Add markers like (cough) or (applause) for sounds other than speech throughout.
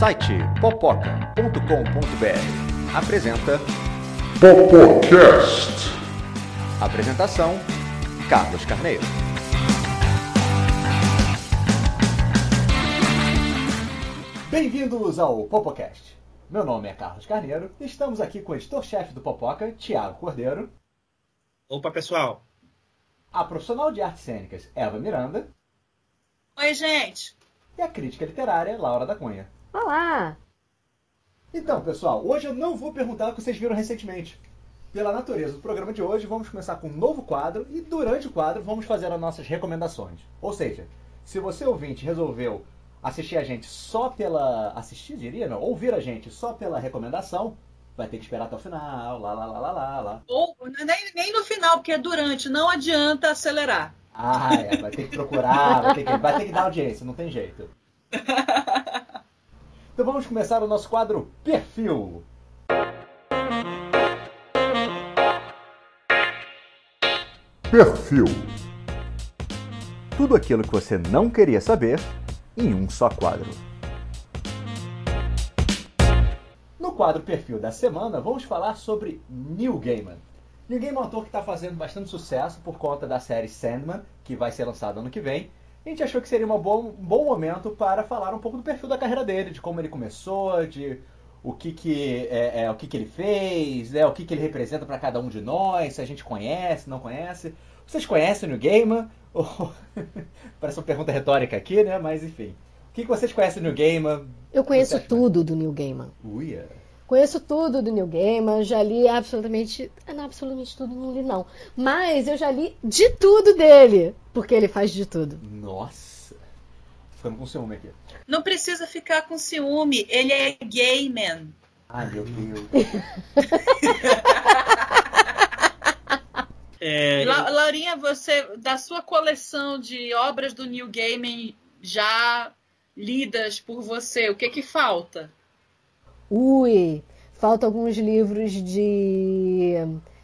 site popoca.com.br apresenta Popocast. Apresentação Carlos Carneiro. Bem-vindos ao Popocast. Meu nome é Carlos Carneiro e estamos aqui com o editor-chefe do Popoca, Tiago Cordeiro, Opa, pessoal. a profissional de artes cênicas, Eva Miranda, Oi, gente. e a crítica literária, Laura da Cunha. Olá! Então, pessoal, hoje eu não vou perguntar o que vocês viram recentemente. Pela natureza do programa de hoje, vamos começar com um novo quadro e durante o quadro vamos fazer as nossas recomendações. Ou seja, se você ouvinte resolveu assistir a gente só pela. assistir, diria, não, ouvir a gente só pela recomendação, vai ter que esperar até o final, lá, lá, lá, lá, lá, lá. Ou nem, nem no final, porque é durante, não adianta acelerar. Ah, é, vai ter que procurar, vai ter que, vai ter que dar audiência, não tem jeito. (laughs) Então vamos começar o nosso quadro Perfil. Perfil. Tudo aquilo que você não queria saber em um só quadro. No quadro Perfil da semana, vamos falar sobre Neil Gaiman. Neil Gaiman é um autor que está fazendo bastante sucesso por conta da série Sandman, que vai ser lançada ano que vem. A gente achou que seria uma boa- um bom momento para falar um pouco do perfil da carreira dele, de como ele começou, de o que, que, é, é, o que, que ele fez, né, o que, que ele representa para cada um de nós, se a gente conhece, não conhece. Vocês conhecem o Gaiman? Ou- (laughs) Parece uma pergunta retórica aqui, né? Mas enfim. O que, que vocês conhecem do Neil Gaiman? Eu conheço tudo do Neil Gaiman. Uia. Conheço tudo do Neil Gaiman, já li absolutamente. ah, Não, absolutamente tudo não li, não. Mas eu já li de tudo dele. Porque ele faz de tudo. Nossa. Ficando com ciúme aqui. Não precisa ficar com ciúme, ele é gay, man. Ai, meu Deus. (laughs) É, La- Laurinha, você, da sua coleção de obras do Neil Gaiman já lidas por você, o que que falta? Ui! Faltam alguns livros de.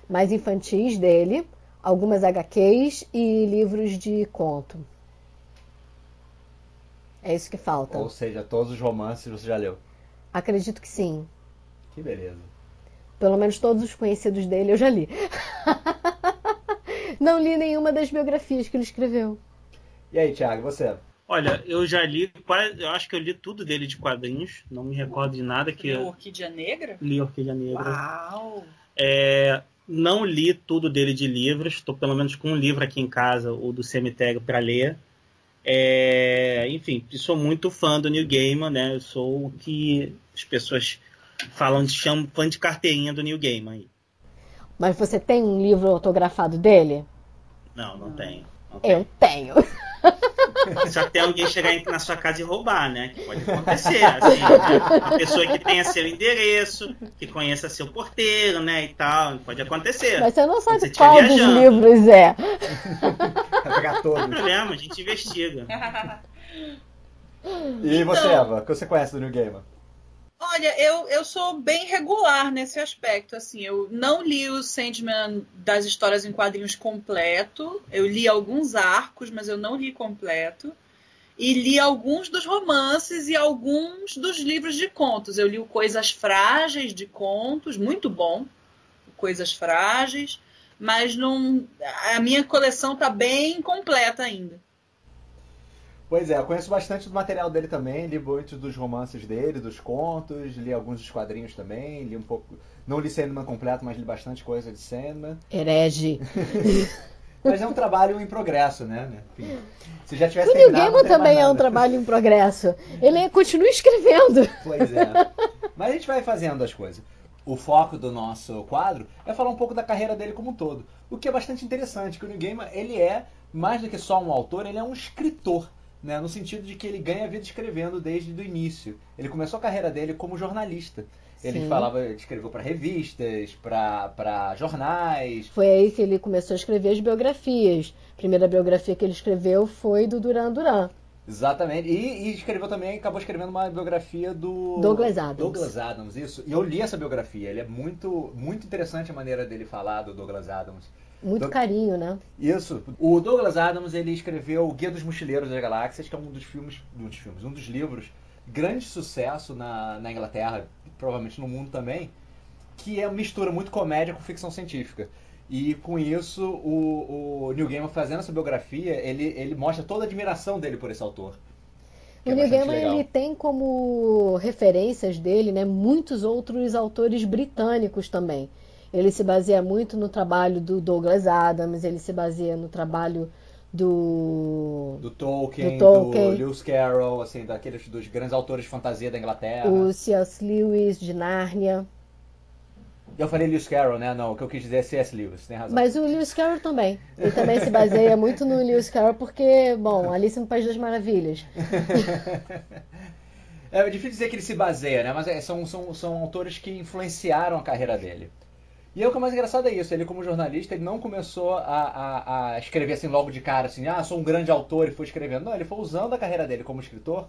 mais infantis dele, algumas HQs e livros de conto. É isso que falta. Ou seja, todos os romances você já leu. Acredito que sim. Que beleza. Pelo menos todos os conhecidos dele eu já li. (laughs) Não li nenhuma das biografias que ele escreveu. E aí, Thiago, você? Olha, eu já li, quase- eu acho que eu li tudo dele de quadrinhos. Não me recordo de nada que eu Orquídea Negra? li Orquídea Negra. Uau! É, não li tudo dele de livros. Estou pelo menos com um livro aqui em casa, o do cemitério, para ler. É, enfim, sou muito fã do Neil Gaiman, né? Eu sou o que as pessoas falam de chamam fã de carteirinha do Neil Gaiman. Mas você tem um livro autografado dele? Não, não tenho. Não tenho. Eu tenho. Só (laughs) que tem alguém chegar na sua casa e roubar, né? Que pode acontecer. Assim? Uma pessoa que tenha seu endereço, que conheça seu porteiro, né? E tal. Pode acontecer. Mas você não sabe você estiver qual dos livros é. Vai pegar Não tem todos. problema, a gente investiga. (laughs) E você, Então- Eva? O que você conhece do Neil Gaiman? Olha, eu, eu sou bem regular nesse aspecto. Assim, eu não li o Sandman das histórias em quadrinhos completo. Eu li alguns arcos, mas eu não li completo. E li alguns dos romances e alguns dos livros de contos. Eu li o Coisas Frágeis de contos, muito bom. Coisas Frágeis, mas não, a minha coleção tá bem completa ainda. Pois é, eu conheço bastante do material dele também, li muitos dos romances dele, dos contos, li alguns dos quadrinhos também, li um pouco. Não li Sandman completo, mas li bastante coisa de Sandman. Herege. (laughs) Mas é um trabalho em progresso, né? Enfim, se já tivesse O Neil Gaiman mais também é um trabalho em progresso. (laughs) Ele continua escrevendo. Pois é. Mas a gente vai fazendo as coisas. O foco do nosso quadro é falar um pouco da carreira dele como um todo. O que é bastante interessante, que o Neil Gaiman, ele é, mais do que só um autor, ele é um escritor. Né, no sentido de que ele ganha a vida escrevendo desde o início. Ele começou a carreira dele como jornalista. Ele Sim. falava, escreveu para revistas, para jornais. Foi aí que ele começou a escrever as biografias. A primeira biografia que ele escreveu foi do Duran Duran. Exatamente. E, e escreveu também, acabou escrevendo uma biografia do Douglas Adams. Douglas Adams, isso. E eu li essa biografia. Ele é muito, muito interessante a maneira dele falar do Douglas Adams. Muito Do- carinho, né? Isso. O Douglas Adams ele escreveu O Guia dos Mochileiros das Galáxias, que é um dos filmes, um dos filmes, um dos livros grande sucesso na, na Inglaterra, provavelmente no mundo também, que é mistura muito comédia com ficção científica. E com isso, o, o Neil Gaiman fazendo essa biografia, ele, ele mostra toda a admiração dele por esse autor. O Neil Gaiman ele tem como referências dele, né, muitos outros autores britânicos também. Ele se baseia muito no trabalho do Douglas Adams, ele se baseia no trabalho do do Tolkien, do, Tolkien. do Lewis Carroll, assim, daqueles dos grandes autores de fantasia da Inglaterra. O C.S. Lewis de Nárnia. Eu falei Lewis Carroll, né? Não, o que eu quis dizer é C.S. Lewis, tem razão. Mas o Lewis Carroll também. Ele também se baseia muito no Lewis Carroll porque, bom, Alice no País das Maravilhas. (laughs) é difícil dizer que ele se baseia, né? Mas é, são, são, são autores que influenciaram a carreira dele. E é o que é mais engraçado é isso, ele como jornalista, ele não começou a, a, a, escrever assim logo de cara, assim, ah, sou um grande autor e foi escrevendo. Não, ele foi usando a carreira dele como escritor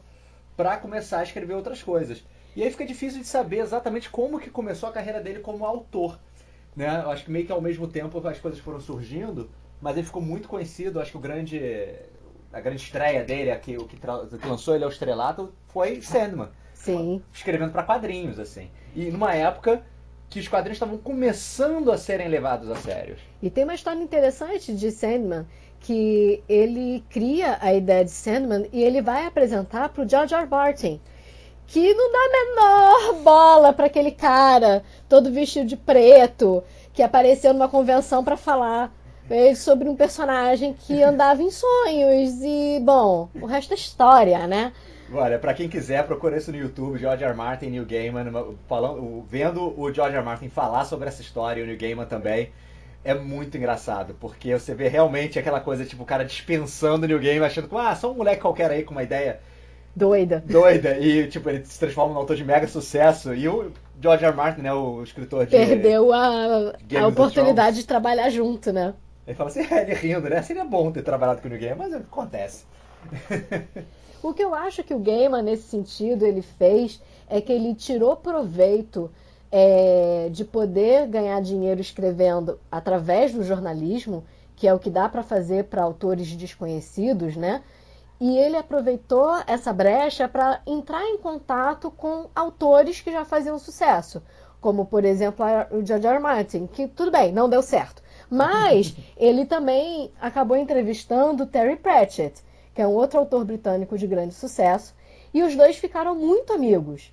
para começar a escrever outras coisas. E aí fica difícil de saber exatamente como que começou a carreira dele como autor. Né? Eu acho que meio que ao mesmo tempo as coisas foram surgindo, mas ele ficou muito conhecido, acho que o grande a grande estreia dele, aqui, o que, que lançou ele ao estrelato, foi Sandman. Sim. Escrevendo para quadrinhos, assim. E numa época que os quadrinhos estavam começando a serem levados a sério. E tem uma história interessante de Sandman, que ele cria a ideia de Sandman e ele vai apresentar para o George R. Martin, que não dá a menor bola para aquele cara todo vestido de preto, que apareceu numa convenção para falar é, sobre um personagem que andava em sonhos e, bom, o resto é história, né? Olha, para quem quiser, procura isso no YouTube, George R. Martin, Neil Gaiman, falando, vendo o George R. Martin falar sobre essa história e o Neil Gaiman também. É muito engraçado, porque você vê realmente aquela coisa, tipo, o cara dispensando o Neil Gaiman, achando que, ah, só um moleque qualquer aí com uma ideia doida. Doida, e, tipo, ele se transforma num autor de mega sucesso, e o George R. Martin, né, o escritor de... Perdeu a, a oportunidade de trabalhar junto, né? Ele fala assim, (laughs) é, ele rindo, né? Seria bom ter trabalhado com o Neil Gaiman, mas acontece. (laughs) O que eu acho que o Gaiman, nesse sentido, ele fez é que ele tirou proveito é, de poder ganhar dinheiro escrevendo através do jornalismo, que é o que dá para fazer para autores desconhecidos, né? E ele aproveitou essa brecha para entrar em contato com autores que já faziam sucesso, como por exemplo o George R. R. Martin, que tudo bem, não deu certo. Mas (laughs) ele também acabou entrevistando Terry Pratchett, que é um outro autor britânico de grande sucesso, e os dois ficaram muito amigos.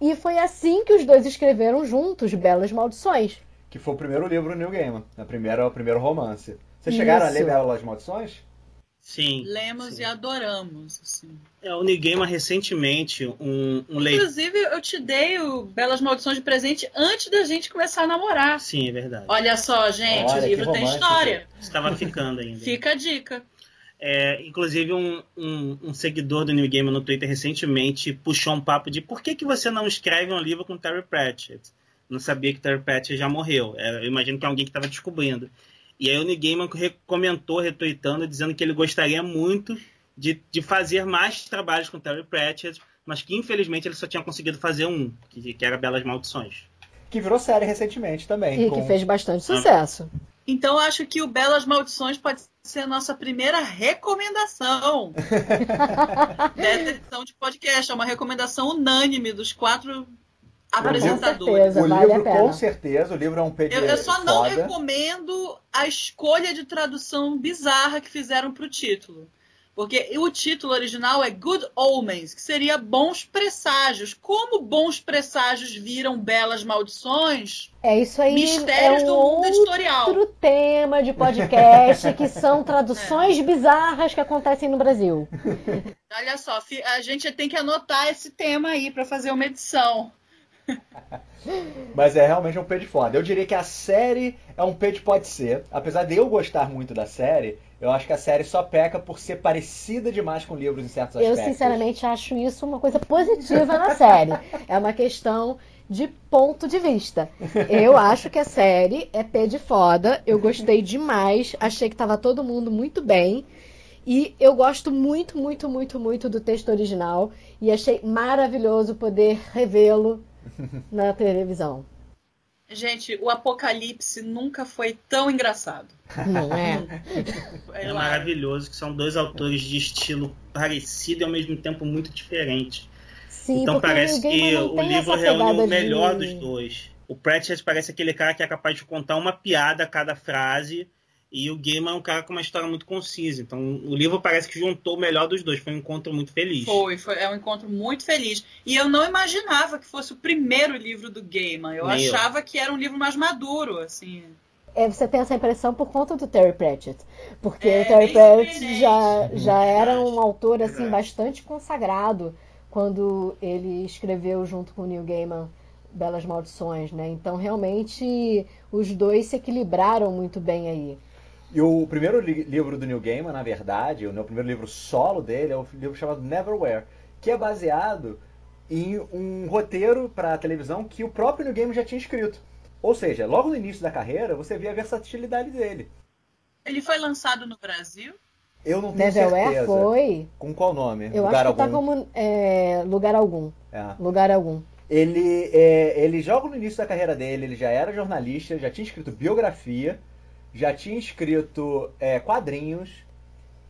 E foi assim que os dois escreveram juntos Belas Maldições. Que foi o primeiro livro do Neil Gaiman, a primeira, o primeiro romance. Vocês chegaram Isso. a ler Belas Maldições? Sim. Lemos sim. e adoramos. Assim. É, o Neil Gaiman recentemente, um, um leitor... Inclusive, eu te dei o Belas Maldições de presente antes da gente começar a namorar. Sim, é verdade. Olha só, gente, Olha, o livro tem história. Estava ficando ainda. Fica a dica. É, inclusive, um, um, um, seguidor do New Gamer no Twitter recentemente puxou um papo de por que, que você não escreve um livro com Terry Pratchett? Não sabia que Terry Pratchett já morreu. É, eu imagino que é alguém que estava descobrindo. E aí o New Gamer comentou, retweetando, dizendo que ele gostaria muito de, de fazer mais trabalhos com Terry Pratchett, mas que infelizmente ele só tinha conseguido fazer um, que, que era Belas Maldições. Que virou série recentemente também. E com... que fez bastante sucesso. Então acho que o Belas Maldições pode ser a nossa primeira recomendação (laughs) dessa edição de podcast. É uma recomendação unânime dos quatro apresentadores. o vale livro, com certeza, o livro é um PDF. Eu, eu só não recomendo a escolha de tradução bizarra que fizeram para o título. Porque o título original é Good Omens, que seria bons presságios. Como bons presságios viram belas maldições? É isso aí. Mistérios é um do mundo editorial. Outro tema de podcast que são traduções (laughs) é. bizarras que acontecem no Brasil. Olha só, a gente tem que anotar esse tema aí para fazer uma edição. (laughs) Mas é realmente um peixe foda. Eu diria que a série é um peixe pode ser. Apesar de eu gostar muito da série, eu acho que a série só peca por ser parecida demais com livros em certos aspectos. Eu sinceramente acho isso uma coisa positiva na série. (laughs) É uma questão de ponto de vista. Eu acho que a série é pé de foda. Eu gostei demais. Achei que tava todo mundo muito bem. E eu gosto muito, muito, muito, muito do texto original. E achei maravilhoso poder revê-lo na televisão. Gente, o Apocalipse nunca foi tão engraçado. Não é? É maravilhoso que são dois autores de estilo parecido e ao mesmo tempo muito diferente. Sim, então parece que o livro reúne o melhor de- dos dois. O Pratchett parece aquele cara que é capaz de contar uma piada a cada frase, e o Gaiman é um cara com uma história muito concisa. Então o livro parece que juntou o melhor dos dois. Foi um encontro muito feliz. Foi, foi, é um encontro muito feliz. E eu não imaginava que fosse o primeiro livro do Gaiman. Eu Nem eu. achava que era um livro mais maduro, assim. É, você tem essa impressão por conta do Terry Pratchett. Porque É, o Terry Pratchett já, já era um autor assim bastante consagrado quando ele escreveu junto com o Neil Gaiman Belas Maldições, né? Então realmente os dois se equilibraram muito bem aí. E o primeiro li- livro do Neil Gaiman, na verdade, o meu primeiro livro solo dele é o livro chamado Neverwhere, que é baseado em um roteiro para televisão que o próprio Neil Gaiman já tinha escrito. Ou seja, logo no início da carreira, você vê a versatilidade dele. Ele foi lançado no Brasil. Eu não tenho Neverwhere certeza. foi. Com qual nome? Eu Lugar acho que tá algum. como é, lugar algum. É. Lugar algum. Ele, é, ele joga no início da carreira dele, ele já era jornalista, já tinha escrito biografia, já tinha escrito é, quadrinhos,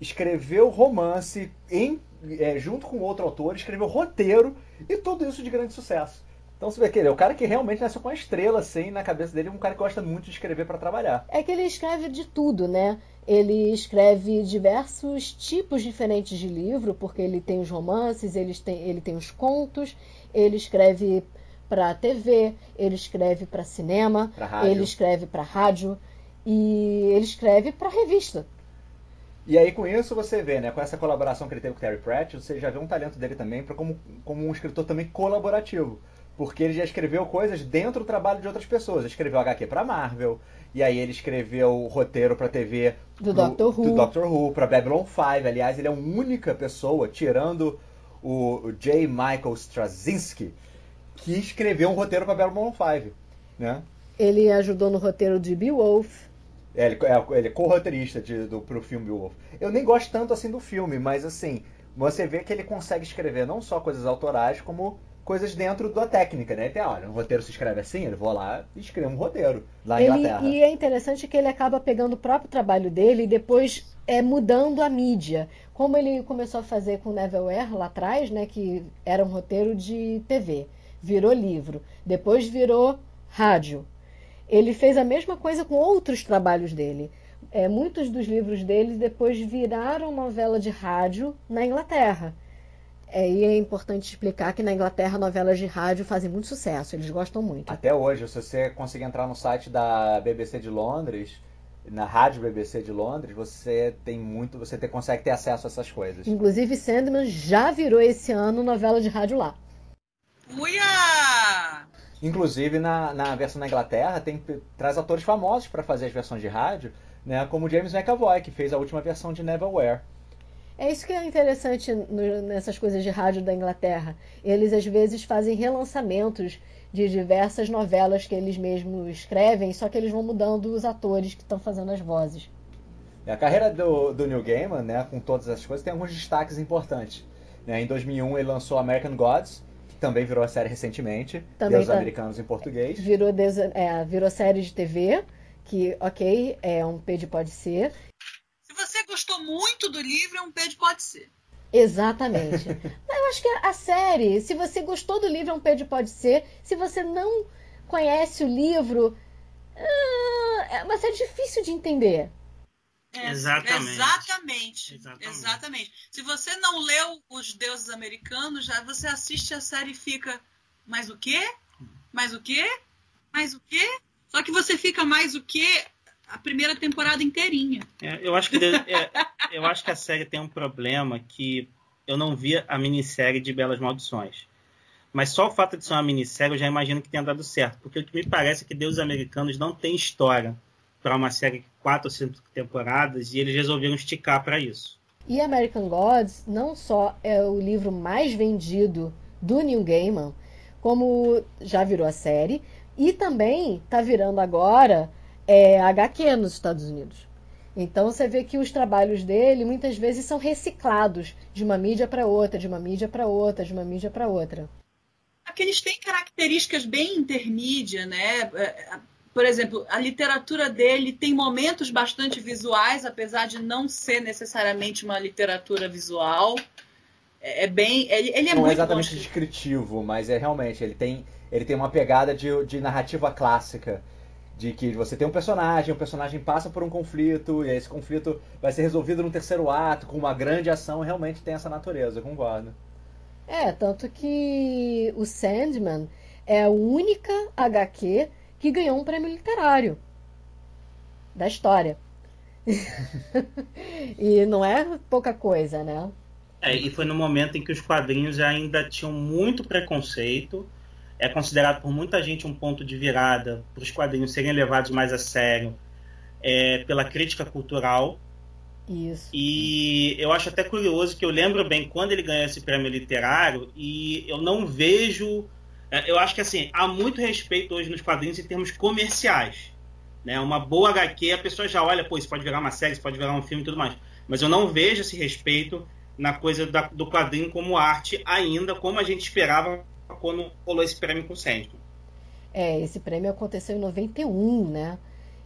escreveu romance em, é, junto com outro autor, escreveu roteiro e tudo isso de grande sucesso. Então você vê que ele é o cara que realmente nasceu com uma estrela assim na cabeça dele, um cara que gosta muito de escrever para trabalhar. É que ele escreve de tudo, né? Ele escreve diversos tipos diferentes de livro, porque ele tem os romances, ele tem, ele tem os contos, ele escreve para TV, ele escreve para cinema, ele escreve para rádio e ele escreve para revista. E aí com isso você vê, né, com essa colaboração que ele teve com o Terry Pratchett, você já vê um talento dele também para como, como um escritor também colaborativo. Porque ele já escreveu coisas dentro do trabalho de outras pessoas. Ele escreveu HQ pra Marvel, e aí ele escreveu roteiro pra TV Do pro- Doctor Who. do Doctor Who, pra Babylon 5. Aliás, ele é a única pessoa, tirando o, o J. Michael Straczynski, que escreveu um roteiro pra Babylon 5. Né? Ele ajudou no roteiro de Beowulf. É, ele é, ele é co-roteirista do, pro filme Beowulf. Eu nem gosto tanto assim do filme, mas assim, você vê que ele consegue escrever não só coisas autorais, como coisas dentro da técnica, né? Tem, olha, um roteiro se escreve assim, ele vou lá e escrevo um roteiro lá em Ele, Inglaterra. e é interessante que ele acaba pegando o próprio trabalho dele e depois é mudando a mídia. Como ele começou a fazer com Neverwhere lá atrás, né, que era um roteiro de TV, virou livro, depois virou rádio. Ele fez a mesma coisa com outros trabalhos dele. É, muitos dos livros dele depois viraram novela de rádio na Inglaterra. É, e é importante explicar que na Inglaterra novelas de rádio fazem muito sucesso, eles gostam muito. Até hoje, se você conseguir entrar no site da BBC de Londres, na rádio BBC de Londres, você tem muito, você te- consegue ter acesso a essas coisas. Inclusive, Sandman já virou esse ano novela de rádio lá. Uia! Inclusive na, na versão na Inglaterra tem traz atores famosos para fazer as versões de rádio, né? Como James McAvoy que fez a última versão de Neverwhere. É isso que é interessante no- nessas coisas de rádio da Inglaterra. Eles às vezes fazem relançamentos de diversas novelas que eles mesmos escrevem, só que eles vão mudando os atores que estão fazendo as vozes. E A carreira do, do Neil Gaiman, né, com todas essas coisas, tem alguns destaques importantes. né? Em 2001 ele lançou American Gods, também virou a série recentemente, Também Deus tá- Americanos em português. Virou, desa- é, virou série de TV, que, ok, é um P de pode ser. Se você gostou muito do livro, é um P de pode ser. Exatamente. (laughs) Eu acho que a série, se você gostou do livro, é um P de pode ser. Se você não conhece o livro, ah, é uma série difícil de entender. É, Exatamente. Exatamente. Exatamente. Exatamente. Se você não leu Os Deuses Americanos, já você assiste a série e fica. Mais o quê? Mais o quê? Mais o quê? Só que você fica mais o quê a primeira temporada inteirinha. É, eu, acho que é, eu acho que a série tem um problema que eu não vi a minissérie de Belas Maldições. Mas só o fato de ser uma minissérie eu já imagino que tenha dado certo. Porque o que me parece é que Deus Americanos não tem história para uma série de quatro ou cinco temporadas e eles resolveram esticar para isso. E American Gods não só é o livro mais vendido do Neil Gaiman, como já virou a série, e também está virando agora é, HQ nos Estados Unidos. Então você vê que os trabalhos dele muitas vezes são reciclados de uma mídia para outra, de uma mídia para outra, de uma mídia para outra. Aqueles têm características bem intermídia, né? É, Por exemplo, a literatura dele tem momentos bastante visuais, apesar de não ser necessariamente uma literatura visual. É, é bem. Ele, ele é não muito é exatamente bom. descritivo, mas é realmente, ele tem, ele tem uma pegada de, de narrativa clássica. De que você tem um personagem, o personagem passa por um conflito, e esse conflito vai ser resolvido no terceiro ato, com uma grande ação, realmente tem essa natureza, eu concordo. É, tanto que o Sandman é a única HQ que ganhou um prêmio literário da história. (laughs) e não é pouca coisa, né? É, e foi no momento em que os quadrinhos ainda tinham muito preconceito. É considerado por muita gente um ponto de virada para os quadrinhos serem levados mais a sério é, pela crítica cultural. Isso. E eu acho até curioso que eu lembro bem quando ele ganhou esse prêmio literário e eu não vejo. É, Eu acho que assim, há muito respeito hoje nos quadrinhos em termos comerciais. Né? Uma boa HQ, a pessoa já olha, pô, isso pode virar uma série, isso pode virar um filme e tudo mais. Mas eu não vejo esse respeito na coisa da- do quadrinho como arte ainda, como a gente esperava quando rolou esse prêmio com o Sandman. É, esse prêmio aconteceu em 91, né?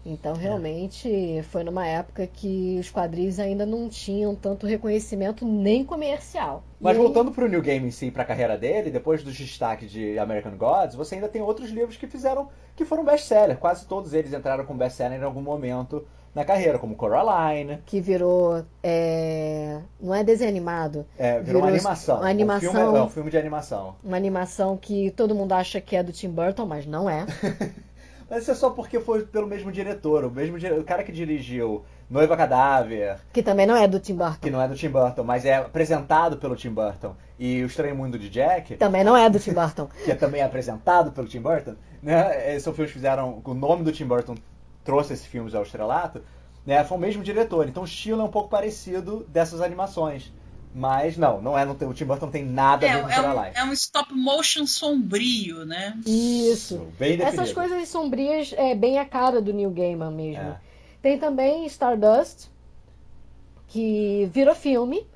Então, realmente, foi numa época que os quadrinhos ainda não tinham tanto reconhecimento nem comercial. Mas E aí- voltando pro New Game em si, pra carreira dele, depois dos destaques de American Gods, você ainda tem outros livros que fizeram, que foram best-seller. Quase todos eles entraram com best-seller em algum momento na carreira, como Coraline, que virou. é, Não é desenho animado, é, virou, uma Virou animação. uma Um animação. filme, é um filme de animação. uma animação que todo mundo acha que é do Tim Burton, mas não é. (laughs) Mas isso é só porque foi pelo mesmo diretor, o mesmo o cara que dirigiu Noiva Cadáver, Que também não é do Tim que Burton. não é do Tim Burton, mas é apresentado pelo Tim Burton, e O Estranho Mundo de Jack, Também não é do Tim Burton. (laughs) que é também apresentado pelo Tim Burton, né? Esses são filmes que fizeram. O nome do Tim Burton trouxe esses filmes ao estrelato, né? Foi o mesmo diretor. Então o estilo é um pouco parecido dessas animações. Mas não, não é. Não tem, o Tim Burton não tem nada a É, ver com é, um, Coraline. é um stop motion sombrio, né? Isso. Bem definido. Essas coisas sombrias é bem a cara do Neil Gaiman mesmo. É. Tem também Stardust, que virou filme.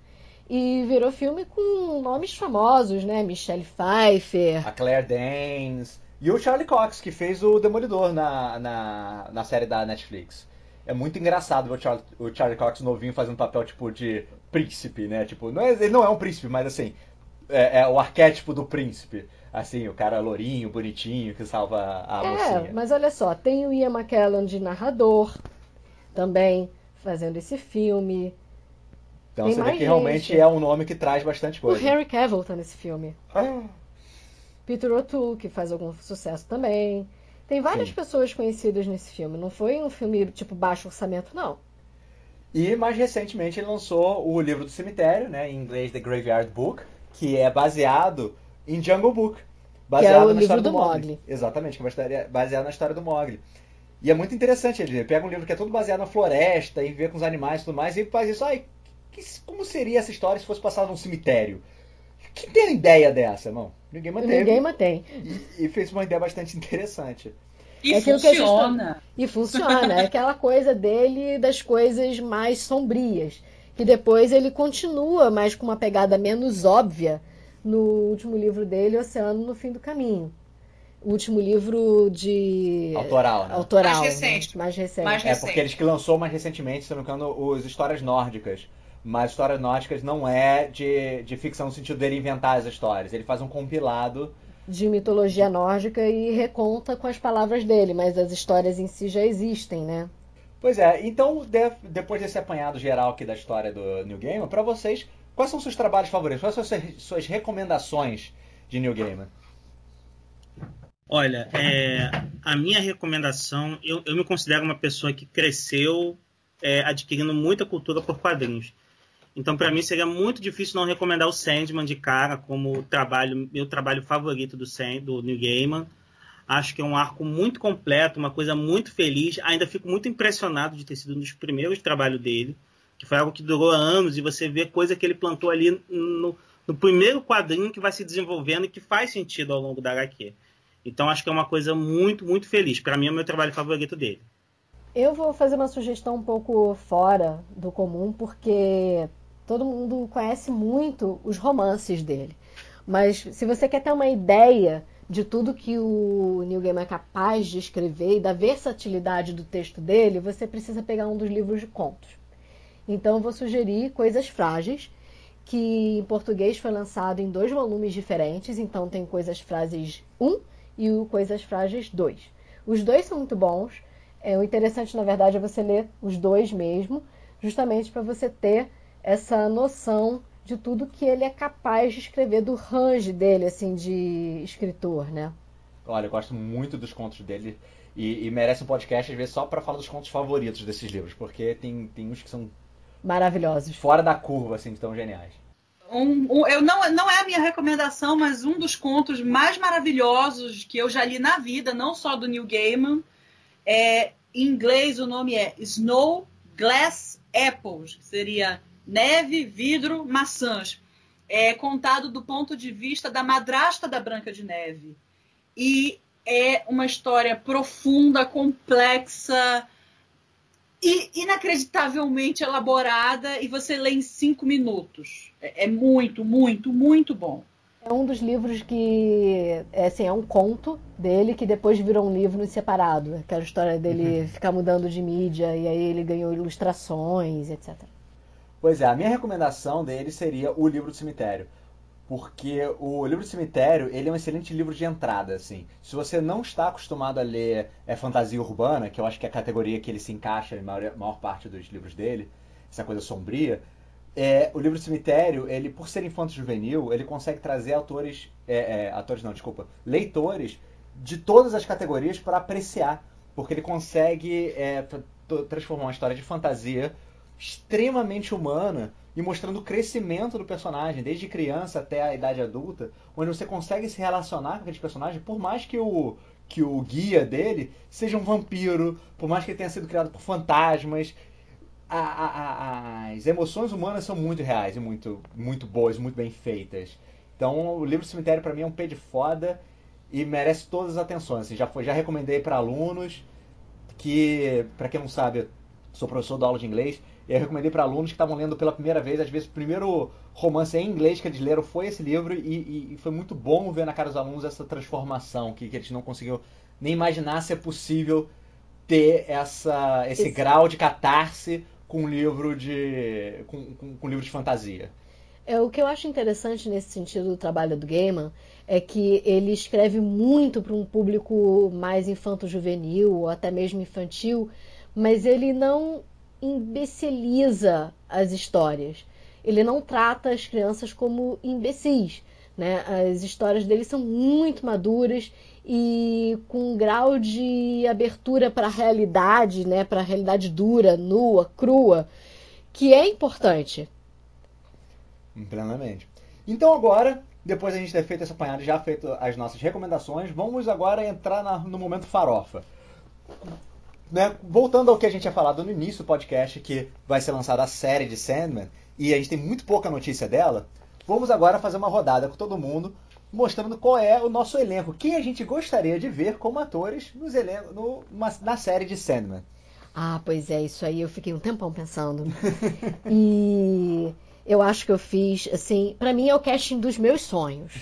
E virou filme com nomes famosos, né? Michelle Pfeiffer. A Claire Danes. E o Charlie Cox, que fez o Demolidor na, na, na série da Netflix. É muito engraçado ver o Charlie, o Charlie Cox novinho fazendo papel tipo de príncipe, né? Tipo, não é- ele não é um príncipe, mas assim, é, é o arquétipo do príncipe. Assim, o cara lourinho, bonitinho, que salva a É, mocinha. mas olha só, tem o Ian McKellen de narrador também fazendo esse filme. Então tem você vê que realmente gente. é um nome que traz bastante O coisa. Henry Cavill tá nesse filme. Ah, Peter O'Toole, que faz algum sucesso também. Tem várias Sim. pessoas conhecidas nesse filme. Não foi um filme tipo baixo orçamento, não. E mais recentemente ele lançou o livro do cemitério, né, em inglês The Graveyard Book, que é baseado em Jungle Book, baseado Que é o na história do do Mowgli. Mowgli. Exatamente, que é baseada na história do Mogli. E é muito interessante, ele pega um livro que é todo baseado na floresta e vê com os animais e tudo mais, e faz isso, ai, que- como seria essa história se fosse passada num cemitério? Quem tem ideia dessa, irmão? Ninguém manteve. Ninguém mantém. E, e fez uma ideia bastante (laughs) interessante. E É que tá- funciona. E funciona. É aquela coisa dele das coisas mais sombrias. Que depois ele continua, mas com uma pegada menos óbvia, no último livro dele, Oceano no Fim do Caminho. O último livro de. Autoral, né? Autoral. Mais recente. né? Mais recente. Mais É recente. porque eles que lançou mais recentemente, se não me engano, os histórias nórdicas. Mas histórias nórdicas não é de, de ficção no sentido dele inventar as histórias. Ele faz um compilado. De mitologia nórdica e reconta com as palavras dele, mas as histórias em si já existem, né? Pois é, então de- depois desse apanhado geral aqui da história do New Gaiman, pra vocês, quais são os seus trabalhos favoritos? Quais são as suas, suas recomendações de New Gaiman? Olha, é, a minha recomendação, eu, eu me considero uma pessoa que cresceu é, adquirindo muita cultura por quadrinhos. Então, para mim, seria muito difícil não recomendar o Sandman de cara como trabalho, meu trabalho favorito do, Sand, do New Gaiman. Acho que é um arco muito completo, uma coisa muito feliz. Ainda fico muito impressionado de ter sido um dos primeiros trabalhos dele, que foi algo que durou anos, e você vê coisa que ele plantou ali no, no primeiro quadrinho que vai se desenvolvendo e que faz sentido ao longo da HQ. Então acho que é uma coisa muito, muito feliz. Para mim é o meu trabalho favorito dele. Eu vou fazer uma sugestão um pouco fora do comum, porque todo mundo conhece muito os romances dele. Mas se você quer ter uma ideia de tudo que o Neil Gaiman é capaz de escrever e da versatilidade do texto dele, você precisa pegar um dos livros de contos. Então eu vou sugerir Coisas Frágeis, que em português foi lançado em dois volumes diferentes, então tem Coisas Frágeis 1 e o Coisas Frágeis 2. Os dois são muito bons. É, o interessante, na verdade, é você ler os dois mesmo, justamente para você ter essa noção de tudo que ele é capaz de escrever, do range dele, assim, de escritor, né? Olha, eu gosto muito dos contos dele e, e merece um podcast, às vezes, só para falar dos contos favoritos desses livros, porque tem, tem uns que são maravilhosos. Fora da curva, assim, tão geniais. Um, um, eu não, não é a minha recomendação, mas um dos contos mais maravilhosos que eu já li na vida, não só do Neil Gaiman, é, em inglês o nome é Snow Glass Apples, que seria neve, vidro, maçãs. É contado do ponto de vista da madrasta da Branca de Neve. E é uma história profunda, complexa, e inacreditavelmente elaborada e você lê em cinco minutos. É, é, muito, muito, muito bom. É um dos livros que é, assim, é um conto dele que depois virou um livro separado. Aquela história dele uhum. ficar mudando de mídia e aí ele ganhou ilustrações, etc. Pois é, a minha recomendação dele seria O Livro do Cemitério. Porque o livro do cemitério ele é um excelente livro de entrada assim. Se você não está acostumado a ler é fantasia urbana que eu acho que é a categoria que ele se encaixa na maior, maior parte dos livros dele essa coisa sombria é, o livro do cemitério ele por ser infanto juvenil ele consegue trazer autores é, é, não desculpa leitores de todas as categorias para apreciar. Porque ele consegue é, transformar uma história de fantasia extremamente humana e mostrando o crescimento do personagem, desde criança até a idade adulta, onde você consegue se relacionar com aqueles personagens, por mais que o, que o guia dele seja um vampiro, por mais que ele tenha sido criado por fantasmas. A, a, a, as emoções humanas são muito reais e muito, muito boas, muito bem feitas. Então, o livro Cemitério para mim é um pé de foda e merece todas as atenções. Assim, já, foi, já recomendei para alunos que, para quem não sabe, sou professor da aula de inglês eu recomendei para alunos que estavam lendo pela primeira vez, às vezes o primeiro romance em inglês que eles leram foi esse livro e, e foi muito bom ver na cara dos alunos essa transformação que, que eles não conseguiam nem imaginar se é possível ter essa, esse, esse... grau de catarse com um livro de com, com, com um livro de fantasia. É, o que eu acho interessante nesse sentido do trabalho do Gaiman é que ele escreve muito para um público mais infanto-juvenil ou até mesmo infantil, mas ele não imbeciliza as histórias. Ele não trata as crianças como imbecis. Né? As histórias dele são muito maduras e com um grau de abertura para a realidade, né? para a realidade dura, nua, crua, que é importante. Plenamente. Então agora, depois a gente ter feito essa apanhada já feito as nossas recomendações, vamos agora entrar na, no momento farofa né, voltando ao que a gente tinha falado no início do podcast, que vai ser lançada a série de Sandman, e a gente tem muito pouca notícia dela, vamos agora fazer uma rodada com todo mundo, mostrando qual é o nosso elenco, quem a gente gostaria de ver como atores nos elenco, no, na série de Sandman. Ah, pois é, isso aí eu fiquei um tempão pensando. e eu acho que eu fiz, assim, para mim é o casting dos meus sonhos.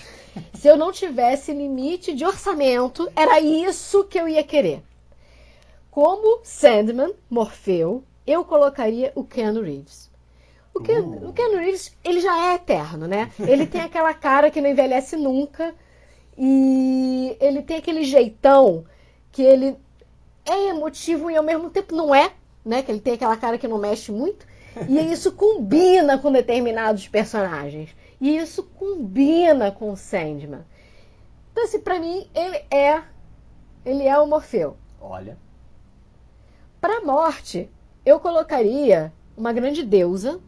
Se eu não tivesse limite de orçamento, era isso que eu ia querer. Como Sandman, Morfeu, eu colocaria o Ken Reeves. O Ken, uh. o Reeves, ele já é eterno, né? Ele tem aquela cara que não envelhece nunca. E ele tem aquele jeitão que ele é emotivo e ao mesmo tempo não é, né? Que ele tem aquela cara que não mexe muito. E isso combina com determinados personagens. E isso combina com o Sandman. Então, assim, pra mim, ele é. Ele é o Morfeu. Olha. Para a morte, eu colocaria uma grande deusa,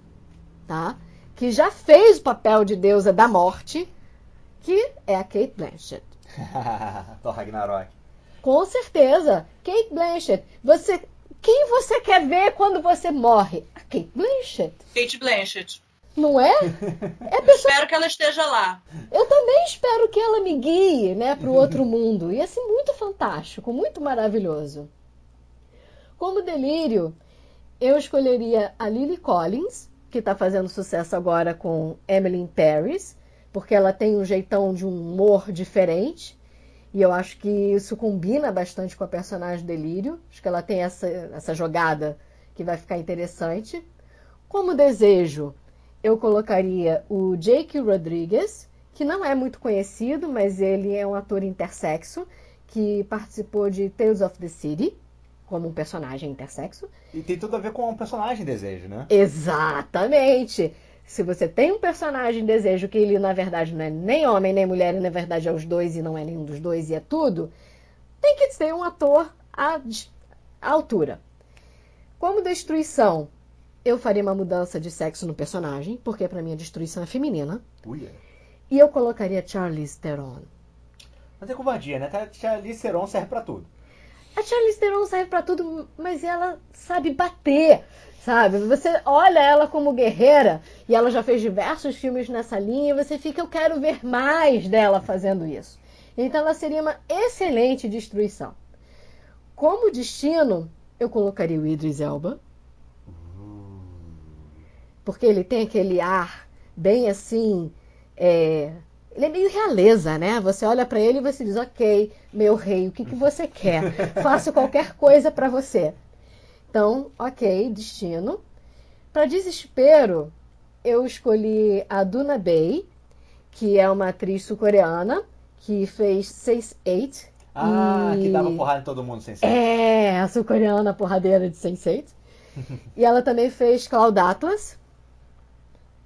tá? Que já fez o papel de deusa da morte, que é a Kate Blanchett. (laughs) Do Ragnarok. Com certeza. Kate Blanchett. Você, quem você quer ver quando você morre? A Kate Blanchett. Kate Blanchett. Não é? é (laughs) pessoa... Espero que ela esteja lá. Eu também espero que ela me guie, né, para o outro (laughs) mundo. Ia ser muito fantástico, muito maravilhoso. Como delírio, eu escolheria a Lily Collins, que está fazendo sucesso agora com Emily in Paris, porque ela tem um jeitão de um humor diferente. E eu acho que isso combina bastante com a personagem Delírio. Acho que ela tem essa, essa jogada que vai ficar interessante. Como desejo, eu colocaria o Jake Rodriguez, que não é muito conhecido, mas ele é um ator intersexo que participou de Tales of the City como um personagem intersexo. E tem tudo a ver com um personagem desejo, né? Exatamente. Se você tem um personagem desejo que ele na verdade não é nem homem nem mulher, e na verdade é os dois e não é nenhum dos dois e é tudo, tem que ser um ator à, à altura. Como destruição, eu faria uma mudança de sexo no personagem, porque para mim a destruição é feminina. Uia. E eu colocaria Charlize Theron. Mas é covardia, né? Charlize Theron serve pra tudo. A Charlize Theron serve pra tudo, mas ela sabe bater, sabe? Você olha ela como guerreira e ela já fez diversos filmes nessa linha e você fica, eu quero ver mais dela fazendo isso. Então ela seria uma excelente destruição. Como destino, eu colocaria o Idris Elba. Porque ele tem aquele ar bem assim. É... Ele é meio realeza, né? Você olha para ele e você diz: Ok, meu rei, o que, que você quer? Faço (laughs) qualquer coisa para você. Então, ok, destino. Para desespero, eu escolhi a Duna Bay, que é uma atriz sul-coreana que fez 6-8. Ah, e... que dava porrada em todo mundo sem ser. É, a sul-coreana porradeira de Sense8. (laughs) e ela também fez Cloud Atlas,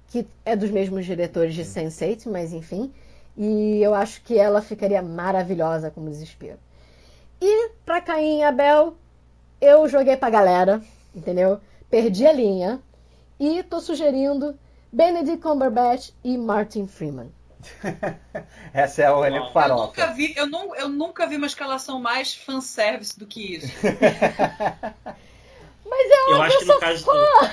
que é dos mesmos diretores de Sense8, mas enfim. E eu acho que ela ficaria maravilhosa como desespero. E pra Caim e Abel, eu joguei pra galera, entendeu? Perdi a linha. E tô sugerindo Benedict Cumberbatch e Martin Freeman. (laughs) Essa é o elenco Eu farofa. nunca, vi, eu, não, eu nunca vi uma escalação mais fanservice do que isso. (laughs) Mas é Eu uma acho que no pessoa caso do.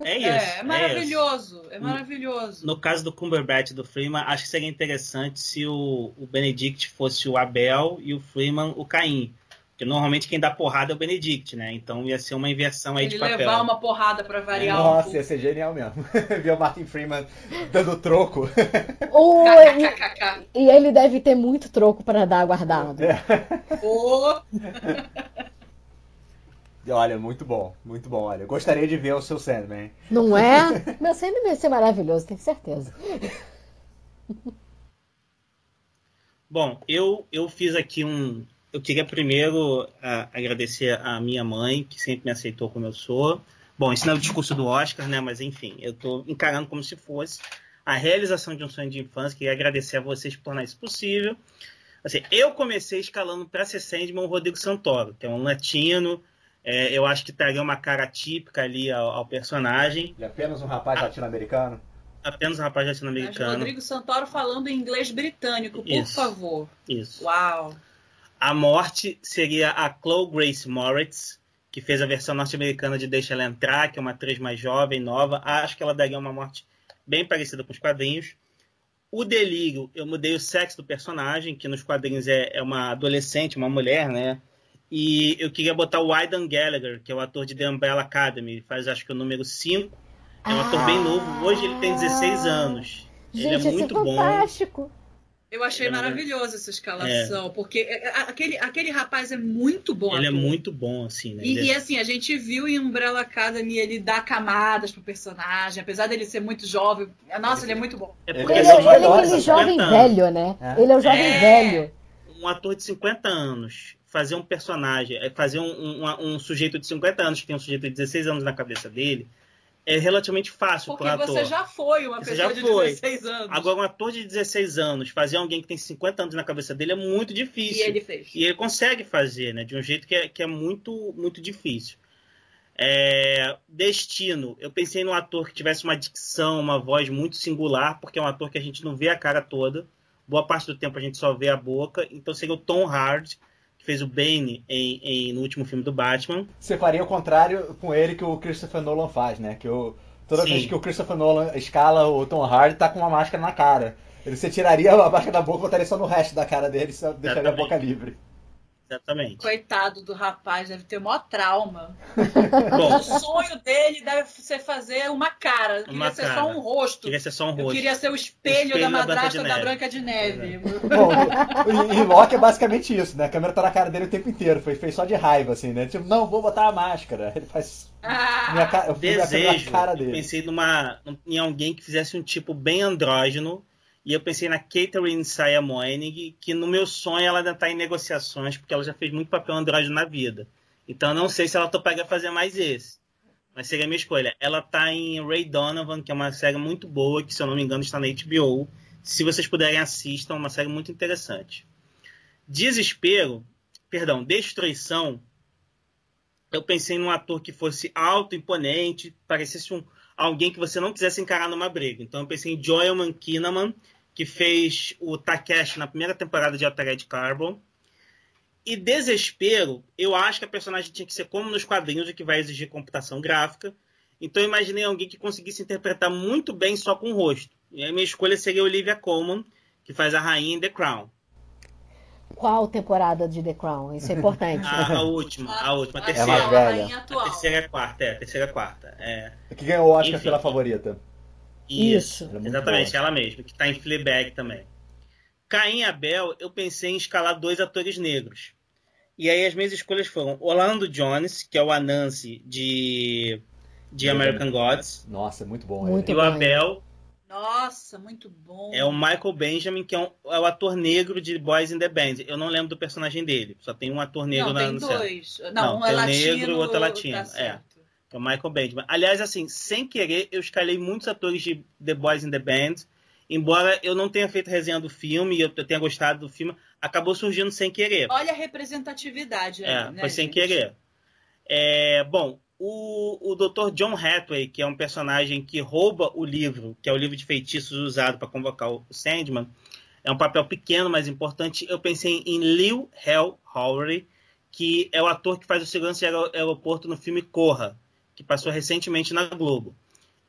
É isso. É, é maravilhoso. É maravilhoso. No caso do Cumberbatch e do Freeman, acho que seria interessante se o, o Benedict fosse o Abel e o Freeman o Caim. Porque normalmente quem dá porrada é o Benedict, né? Então ia ser uma inversão aí Ele de papel. levar uma porrada pra variar um Nossa, pouco. ia ser genial mesmo. (laughs) Ver o Martin Freeman dando troco. Ou- (laughs) e ele deve ter muito troco para dar guardado. Ô, (laughs) Olha, muito bom, muito bom. Olha, gostaria de ver o seu Sandman. Não é? (laughs) Meu sempre vai ser maravilhoso, tenho certeza. Bom, eu, eu fiz aqui um. Eu queria primeiro agradecer a minha mãe, que sempre me aceitou como eu sou. Bom, isso não é o discurso do Oscar, né? Mas enfim, eu estou encarando como se fosse a realização de um sonho de infância. Queria agradecer a vocês por tornar isso possível. Assim, eu comecei escalando para ser Sandman o Rodrigo Santoro, que é um latino. É, eu acho que traria uma cara típica ali ao, ao personagem. Ele é apenas um rapaz latino-americano. Apenas um rapaz latino-americano. Rodrigo Santoro falando em inglês britânico, por Isso. favor. Isso. Uau. A morte seria a Chloe Grace Moritz, que fez a versão norte-americana de Deixa Ela Entrar, que é uma atriz mais jovem, nova. Acho que ela daria uma morte bem parecida com os quadrinhos. O delírio, eu mudei o sexo do personagem, que nos quadrinhos é, é uma adolescente, uma mulher, né? E eu queria botar o Aidan Gallagher, que é o ator de The Umbrella Academy, ele faz acho que o número 5. É um ator bem novo, hoje ele tem 16 anos. Ele Gente, é isso é muito bom. fantástico. Eu achei É, maravilhosa essa escalação, porque é, é, aquele, aquele rapaz é muito bom. Ele é ator. muito bom, assim, né? E, Ele e é- assim, a gente viu em Umbrella Academy ele dar camadas pro personagem, apesar dele ser muito jovem. Nossa, ele é muito bom. é Ele porque Ele, é é, ele é aquele jovem 50 anos. velho, né? É. Ele é o jovem É. velho. um ator de 50 anos fazer um personagem, é, fazer um, um, um sujeito de 50 anos que tem um sujeito de 16 anos na cabeça dele, é relativamente fácil Porque para um ator. você já foi uma Você pessoa já de foi. 16 anos. Agora, um ator de 16 anos fazer alguém que tem 50 anos na cabeça dele é muito e difícil. ele fez. E ele consegue fazer, né? De um jeito que é, que é muito, muito difícil. É, Destino. Eu pensei num ator que tivesse uma dicção, uma voz muito singular, porque é um ator que a gente não vê a cara toda. Boa parte do tempo a gente só vê a boca. Então seria o Tom Hardy, que fez o Bane em, em- no último filme do Batman. Você faria o contrário com ele que o Christopher Nolan faz, né? Que o, toda Sim. vez que o Christopher Nolan escala o Tom Hardy, tá com uma máscara na cara. Ele, você tiraria a máscara da boca e botaria só no resto da cara dele, só deixaria a boca livre. Exatamente. Coitado do rapaz, deve ter maior trauma. (laughs) Bom, O sonho dele deve ser fazer uma cara. Eu Queria Uma ser cara. só um rosto. queria ser só um Eu rosto. queria ser o espelho, O espelho da da Branca madrasta de da Neve. Branca de Neve. Bom, em Loki é basicamente isso, né? A câmera tá na cara dele o tempo inteiro. Foi fez só de raiva, assim, né? Tipo, não, vou botar a máscara. Ele faz. Minha Ah, cara, eu fiz a câmera Desejo. na cara eu dele. pensei numa, em alguém que fizesse um tipo bem andrógeno. E eu pensei na Catherine Saya Moenig, que no meu sonho ela ainda está em negociações, porque ela já fez muito papel andrógeno na vida. Então não sei se ela toparia fazer mais esse. Mas seria a minha escolha. Ela tá em Ray Donovan, que é uma série muito boa, que se eu não me engano está na HBO. Se vocês puderem assistam, é uma série muito interessante. Desespero, perdão, Destruição. Eu pensei num ator que fosse alto, imponente, parecesse um, alguém que você não quisesse encarar numa briga. Então eu pensei em Joel McKinnaman, que fez o Takeshi na primeira temporada de Altered Carbon. E Desespero, eu acho que a personagem tinha que ser como nos quadrinhos, o que vai exigir computação gráfica. Então eu imaginei alguém que conseguisse interpretar muito bem só com o rosto. E a minha escolha seria Olivia Colman, que faz a rainha em The Crown. Qual temporada de The Crown? Isso é importante. (laughs) A, a última, a última, a a terceira. mais atual, velha. a A terceira é a quarta, é, a terceira é a quarta. É. Que ganhou o Oscar Enfim. pela favorita. Isso. É exatamente, boa. ela mesma, que está em Fleabag também. Caim e Abel, eu pensei em escalar dois atores negros. E aí as minhas escolhas foram Orlando Jones, que é o Anansi de, de American Gods, Nossa, é muito bom. Muito e ele. o bom. Abel Nossa, muito bom. é o Michael Benjamin, que é, um- é o ator negro de Boys in the Band. Eu não lembro do personagem dele, só tem um ator negro Não, na, tem no dois. Não, Não, um é tem o latino, negro e o outro é latino, tá é. Que é o Michael Benjamin. Aliás, assim, sem querer, eu escalei muitos atores de The Boys in the Band. Embora eu não tenha feito resenha do filme e eu tenha gostado do filme, acabou surgindo sem querer. Olha a representatividade É, né, foi sem gente? querer. É, bom, o, o Dr. John Hathaway, que é um personagem que rouba o livro, que é o livro de feitiços usado para convocar o Sandman, é um papel pequeno, mas importante. Eu pensei em Lil Hell Howery, que é o ator que faz o segurança de aer- aeroporto no filme Corra, que passou recentemente na Globo.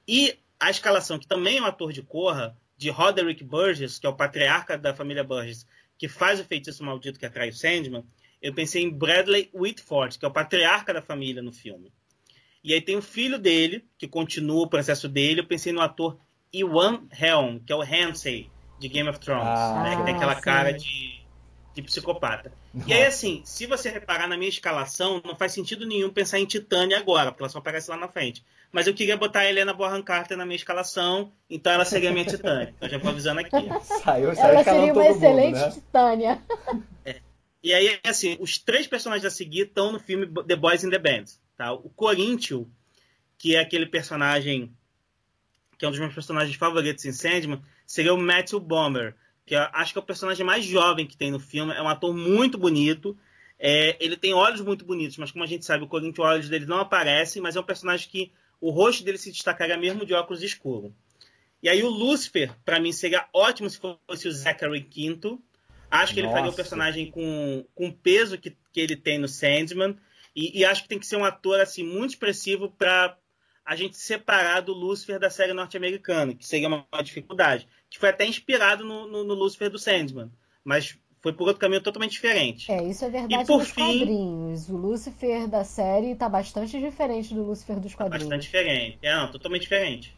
E a escalação, que também é um ator de Corra, de Roderick Burgess, que é o patriarca da família Burgess, que faz o feitiço maldito que atrai o Sandman, eu pensei em Bradley Whitford, que é o patriarca da família no filme. E aí tem o filho dele, que continua o processo dele. Eu pensei no ator Iwan Helm, que é o Ramsay de Game of Thrones, Ah, né? Que tem sim. aquela cara de, de psicopata. E aí, assim, se você reparar na minha escalação, não faz sentido nenhum pensar em Titânia agora, porque ela só aparece lá na frente. Mas eu queria botar a Helena Bonham Carter na minha escalação, então ela seria a minha Titânia. Eu já vou avisando aqui. (laughs) Saiu, saiu Ela seria uma todo excelente mundo, né? Titânia. E aí, assim, os três personagens a seguir estão no filme The Boys in the Band. Tá? O Coríntio, que é aquele personagem que é um dos meus personagens favoritos em Sandman, seria o Matthew Bomber, que acho que é o personagem mais jovem que tem no filme. É um ator muito bonito. É, ele tem olhos muito bonitos, mas como a gente sabe, o Coríntio, os olhos dele não aparecem, mas é um personagem que o rosto dele se destacaria mesmo de óculos escuros. E aí o Lucifer, para mim, seria ótimo se fosse o Zachary Quinto. Acho que ele faria o Nossa. personagem com, com o peso que, que ele tem no Sandman. E, e acho que tem que ser um ator assim muito expressivo para a gente separar do Lucifer da série norte-americana, que seria uma, uma dificuldade. Que foi até inspirado no, no, no Lucifer do Sandman. Mas foi por outro caminho totalmente diferente. É, isso é verdade E por nos fim- quadrinhos. O Lucifer da série tá bastante diferente do Lucifer dos quadrinhos. Bastante diferente. É, não, totalmente diferente.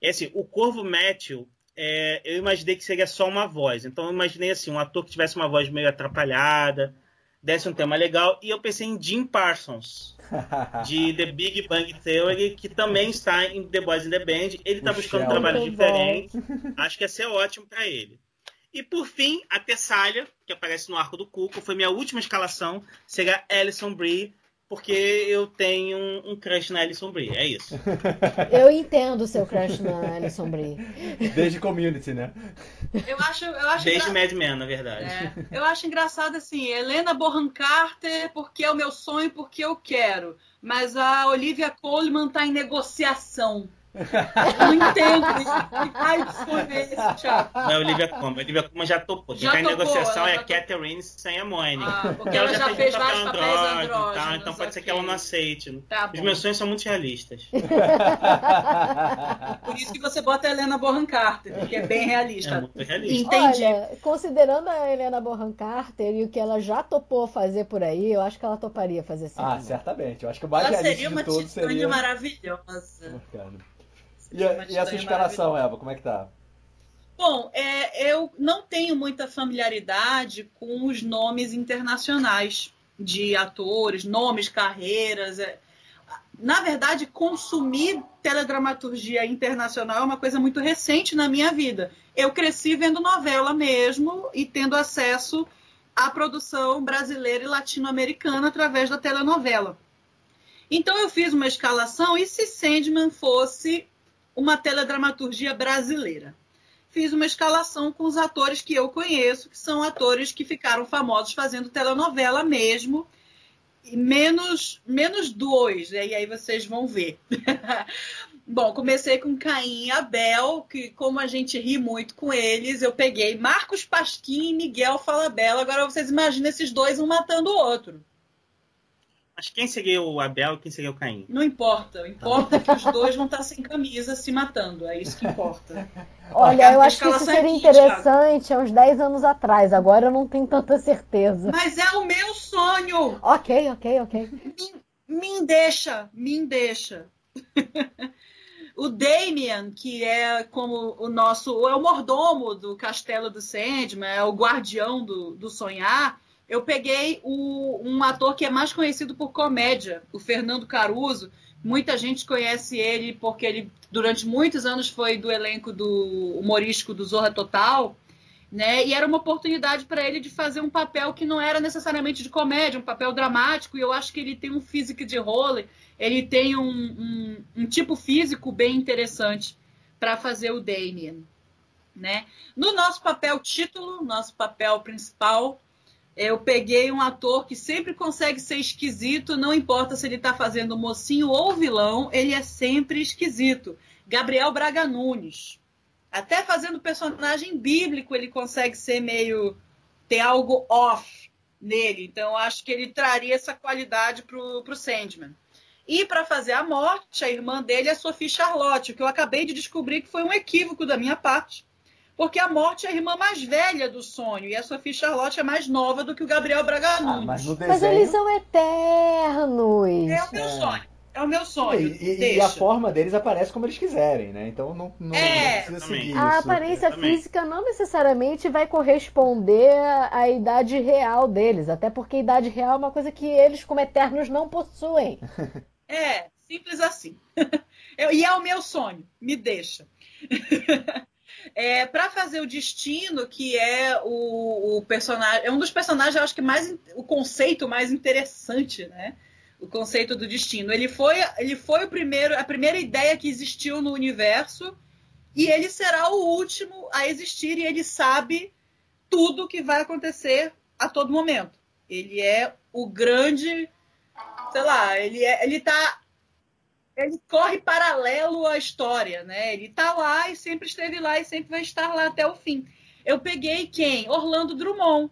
E assim, o Corvo Matthew, é, eu imaginei que seria só uma voz. Então eu imaginei assim, um ator que tivesse uma voz meio atrapalhada, desse um tema legal. E eu pensei em Jim Parsons, (laughs) de The Big Bang Theory, que também está em The Boys in the Band. Ele está buscando um trabalho diferente. (laughs) Acho que ia ser ótimo para ele. E por fim, a Tessália, que aparece no Arco do Cuco, foi minha última escalação, seria Alison Brie, porque eu tenho um, um crush na Alison Brie, é isso. (laughs) Eu entendo o seu crush na Alison Brie. Desde Community, né? Eu acho, eu acho Desde engra- Mad Men, na verdade. É, eu acho engraçado assim, Helena Bonham Carter, porque é o meu sonho, porque eu quero. Mas a Olivia Colman tá em negociação. Não entendo. Ai, foi esse, Thiago. Não é Olivia Colman. Olivia Colman já topou. Já tá em topou, negociação ela é já a Catherine Sayamone. Ah, porque ela já fez vários papéis andrógenos, então pode ser que ela não aceite. Tá Os meus sonhos são muito realistas. (laughs) Por isso que você bota a Helena Bonham Carter, que é bem É realista. muito realista. Entendi. Olha, considerando a Helena Bonham Carter e o que ela já topou fazer por aí, eu acho que ela toparia fazer sim. Ah, certamente. Eu acho que o mais Ela realista seria de uma todos titânia seria. maravilhosa. Bacana. E, Seria a, uma e a sua escalação, Eva, como é que tá? Bom, é, eu não tenho muita familiaridade com os nomes internacionais de atores, nomes, carreiras. é. Na verdade, consumir teledramaturgia internacional é uma coisa muito recente na minha vida. Eu cresci vendo novela mesmo e tendo acesso à produção brasileira e latino-americana através da telenovela. Então eu fiz uma escalação e se Sandman fosse uma teledramaturgia brasileira? fiz uma escalação com os atores que eu conheço, que são atores que ficaram famosos fazendo telenovela mesmo, menos, menos dois, né? e aí vocês vão ver. (laughs) Bom, comecei com Caim e Abel, que como a gente ri muito com eles, eu peguei Marcos Pasquim e Miguel Falabella. Agora vocês imaginam esses dois um matando o outro. Mas quem seria o Abel e quem seria o Caim? Não importa, importa que os dois vão estar sem camisa se matando, é isso que importa. (laughs) Olha, eu acho que isso é seria aqui, interessante há uns 10 anos atrás. Agora eu não tenho tanta certeza. Mas é o meu sonho! Ok, ok, ok. Me deixa, me deixa. (laughs) o Damien, que é como o nosso, é o mordomo do Castelo do Sandman, é o guardião do, do sonhar. Eu peguei o, um ator que é mais conhecido por comédia, o Fernando Caruso. Muita gente conhece ele porque ele, durante muitos anos, foi do elenco do humorístico do Zorra Total. Né? E era uma oportunidade para ele de fazer um papel que não era necessariamente de comédia, um papel dramático. E eu acho que ele tem um físico de role, ele tem um, um, um tipo físico bem interessante para fazer o Damien. Né? No nosso papel título, nosso papel principal, eu peguei um ator que sempre consegue ser esquisito, não importa se ele está fazendo mocinho ou vilão, ele é sempre esquisito. Gabriel Braga Nunes. Até fazendo personagem bíblico, ele consegue ser meio. ter algo off nele. Então, acho que ele traria essa qualidade pro, pro Sandman. E para fazer a morte, a irmã dele é Sophie Charlotte, o que eu acabei de descobrir que foi um equívoco da minha parte. Porque a morte é a irmã mais velha do sonho e a Sophie Charlotte é mais nova do que o Gabriel Braga Ah, mas no Mas desenho. eles são eternos. É o meu É. sonho. É o meu sonho. E, e- e a forma deles aparece como eles quiserem, né? Então não, não, É, não precisa seguir A isso. aparência também. física não necessariamente vai corresponder à idade real deles, até porque a idade real é uma coisa que eles, como eternos, não possuem. (laughs) É, simples assim. (laughs) Eu- e é o meu sonho, me deixa. (laughs) é, para fazer o destino, que é o, o personagem, é um dos personagens, eu acho que mais o conceito mais interessante, né? O conceito do destino. Ele foi, ele foi o primeiro, a primeira ideia que existiu no universo e ele será o último a existir e ele sabe tudo que vai acontecer a todo momento. Ele é o grande, sei lá, ele é, ele tá ele corre paralelo à história, né? Ele tá lá e sempre esteve lá e sempre vai estar lá até o fim. Eu peguei quem? Orlando Drummond.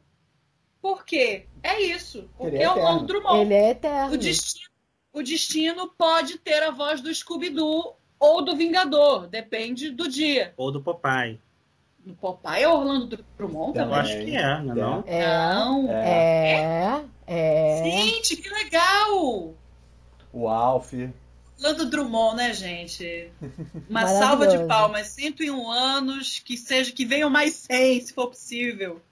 Por quê? É isso. Porque Ele é Orlando eterno. Drummond. Ele é eterno. O destino, o destino pode ter a voz do Scooby-Doo ou do Vingador, depende do dia. Ou do Popeye. No Popeye é Orlando Drummond Eu Também. também? acho que é, não é não? É, Não. é, é. Gente, que legal! O Alf. Orlando Drummond, né, gente? Uma salva de palmas. 101 anos, que seja que venham mais 100, se for possível.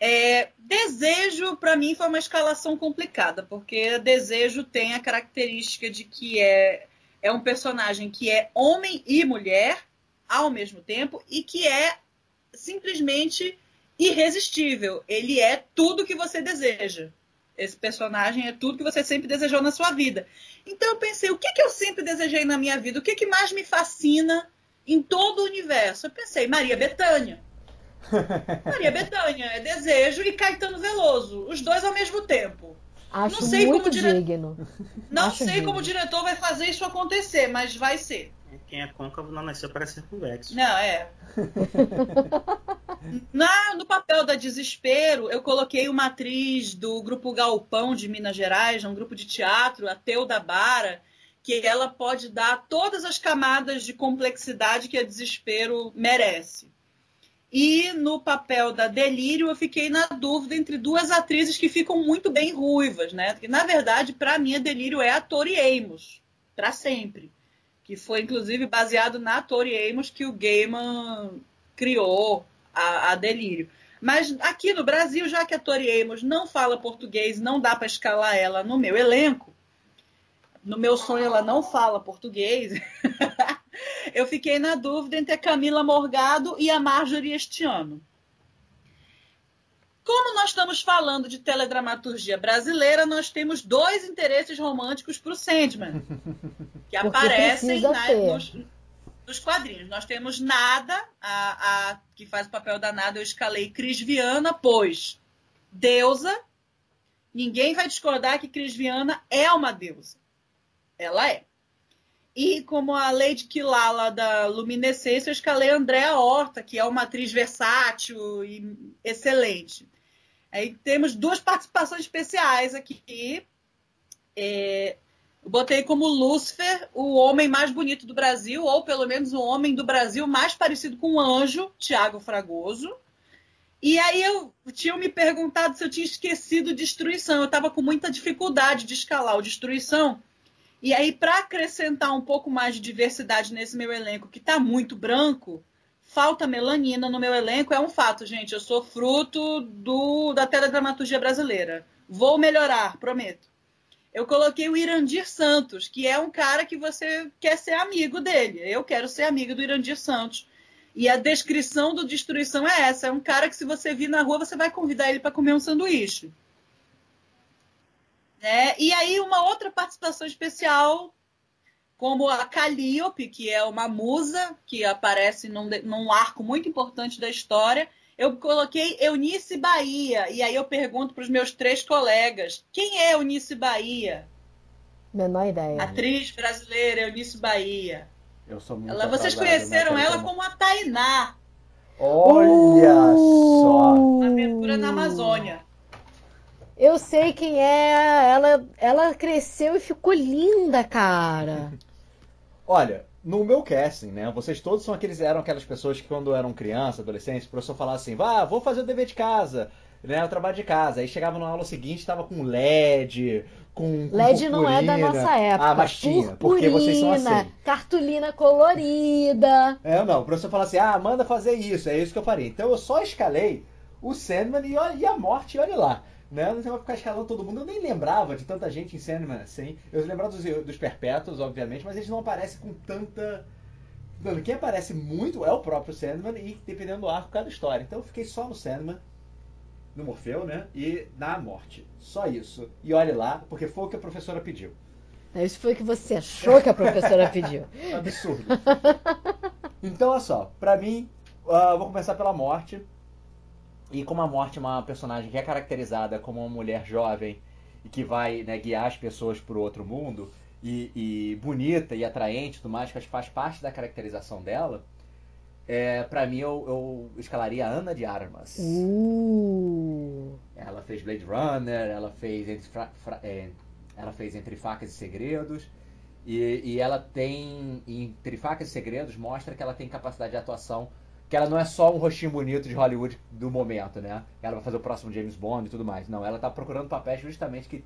É, desejo, para mim, foi uma escalação complicada, porque Desejo tem a característica de que é, é um personagem que é homem e mulher ao mesmo tempo e que é simplesmente irresistível. Ele é tudo que você deseja. Esse personagem é tudo que você sempre desejou na sua vida. Então eu pensei, o que, que eu sempre desejei na minha vida? O que, que mais me fascina em todo o universo? Eu pensei, Maria Bethânia. (laughs) Maria Bethânia é desejo e Caetano Veloso, os dois ao mesmo tempo. Acho Não sei muito como dire- digno. Não Acho sei digno. como o diretor vai fazer isso acontecer, mas vai ser. Quem é côncavo não nasceu para ser convexo. Não, é. (laughs) Na, no papel da Desespero, eu coloquei uma atriz do grupo Galpão de Minas Gerais, um grupo de teatro, a Teuda Bara, que ela pode dar todas as camadas de complexidade que a Desespero merece. E no papel da Delírio, eu fiquei na dúvida entre duas atrizes que ficam muito bem ruivas, né? Porque, na verdade, para mim, a Delírio é a Tori Amos, para sempre. Que foi, inclusive, baseado na Tori Amos que o Gaiman criou a, a Delírio. Mas aqui no Brasil, já que a Tori Amos não fala português, não dá para escalar ela no meu elenco. No meu sonho, ela não fala português. (laughs) eu fiquei na dúvida entre a Camila Morgado e a Marjorie este ano. Como nós estamos falando de teledramaturgia brasileira, nós temos dois interesses românticos para o Sandman, (laughs) que Porque aparecem na, nos, nos, quadrinhos. Nós temos Nada, a, a, que faz o papel da Nada, eu escalei Cris Viana, pois deusa. Ninguém vai discordar que Cris Viana é uma deusa. Ela é. E como a Lady Kilala da Luminescência, eu escalei a Andrea Horta, que é uma atriz versátil e excelente. Aí temos duas participações especiais aqui. É, eu botei como Lúcifer o homem mais bonito do Brasil, ou pelo menos o homem do Brasil mais parecido com um anjo, Tiago Fragoso. E aí eu tinha me perguntado se eu tinha esquecido Destruição. Eu estava com muita dificuldade de escalar o Destruição e aí, para acrescentar um pouco mais de diversidade nesse meu elenco, que está muito branco, falta melanina no meu elenco. É um fato, gente. Eu sou fruto do, da teledramaturgia brasileira. Vou melhorar, prometo. Eu coloquei o Irandir Santos, que é um cara que você quer ser amigo dele. Eu quero ser amigo do Irandir Santos. E a descrição do Destruição é essa: é um cara que, se você vir na rua, você vai convidar ele para comer um sanduíche. Né? E aí, uma outra participação especial, como a Calliope, que é uma musa que aparece num, num arco muito importante da história. Eu coloquei Eunice Bahia. E aí eu pergunto para os meus três colegas: quem é Eunice Bahia? Menor ideia. Atriz brasileira, Eunice Bahia. Eu sou muito ela, Vocês conheceram ela como a Tainá. Olha uh! só! Aventura na Amazônia. Eu sei quem é. Ela, ela cresceu e ficou linda, cara. Olha, no meu casting, né? Vocês todos são aqueles eram aquelas pessoas que quando eram criança, adolescentes, o professor falava assim: "Vá, vou fazer o dever de casa", né? O trabalho de casa. Aí chegava na aula seguinte, estava com LED, com, com LED purpurina. não é da nossa época. Ah, mas tinha, porque vocês são assim. Cartolina colorida. É, não. O professor falava assim: "Ah, manda fazer isso". É isso que eu faria. Então eu só escalei o Sandman e, e a morte, olha lá. Né? Não tem ficar escalando todo mundo. Eu nem lembrava de tanta gente em Sandman assim. Eu lembrava dos, dos Perpétuos, obviamente, mas eles não aparecem com tanta. Mano, quem aparece muito é o próprio Sandman e dependendo do arco, cada história. Então eu fiquei só no Sandman, no Morfeu, né? E na morte. Só isso. E olhe lá, porque foi o que a professora pediu. É, isso foi o que você achou que a professora (laughs) pediu. Absurdo. Então, olha só, pra mim, uh, vou começar pela morte. E como a morte é uma personagem que é caracterizada como uma mulher jovem e que vai né, guiar as pessoas para o outro mundo, e, e, bonita e atraente e tudo mais, que faz parte da caracterização dela, é, para mim eu, eu, escalaria a Ana de Armas. Uh. Ela fez Blade Runner, ela fez Entre, fra, fra, é, ela fez Entre Facas e Segredos, e, e ela tem, Entre Facas e Segredos, mostra que ela tem capacidade de atuação que ela não é só um rostinho bonito de Hollywood do momento, né? Ela vai fazer o próximo James Bond e tudo mais. Não, ela tá procurando papéis justamente que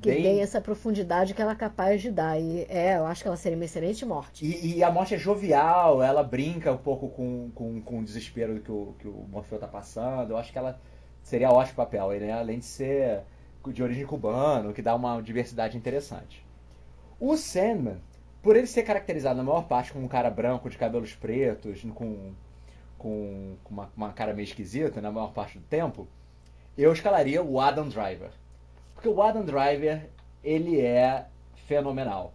que tem essa profundidade que ela é capaz de dar. E é, eu acho que ela seria uma excelente morte. E, e a morte é jovial, ela brinca um pouco com, com, com o desespero que o, que o Morfeu tá passando. Eu acho que ela seria ótimo papel, né? Além de ser de origem cubana, que dá uma diversidade interessante. O Sandman, por ele ser caracterizado na maior parte como um cara branco de cabelos pretos, com com, com uma, uma, cara meio esquisita na maior parte do tempo, eu escalaria o Adam Driver. Porque o Adam Driver, ele é fenomenal.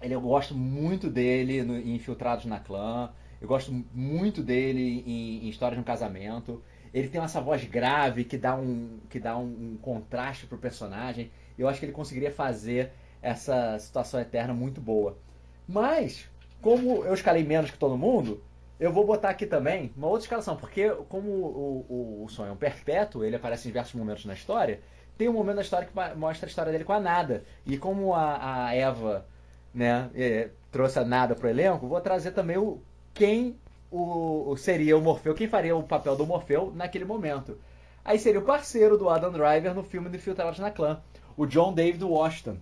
Ele, eu gosto muito dele no, em Infiltrados na Clã. Eu gosto muito dele em, em Histórias de um Casamento. Ele tem essa voz grave que dá um, que dá um, um contraste pro personagem. Eu acho que ele conseguiria fazer essa situação eterna muito boa. Mas como eu escalei menos que todo mundo, eu vou botar aqui também uma outra escalação, porque como o, o, o sonho é um perpétuo, ele aparece em diversos momentos na história, tem um momento da história que mostra a história dele com a Nada. E como a, a Eva né, é, trouxe a Nada pro elenco, vou trazer também o quem o, o, seria o Morfeu, quem faria o papel do Morfeu naquele momento. Aí seria o parceiro do Adam Driver no filme de Infiltrados na Clã, o John David Washington,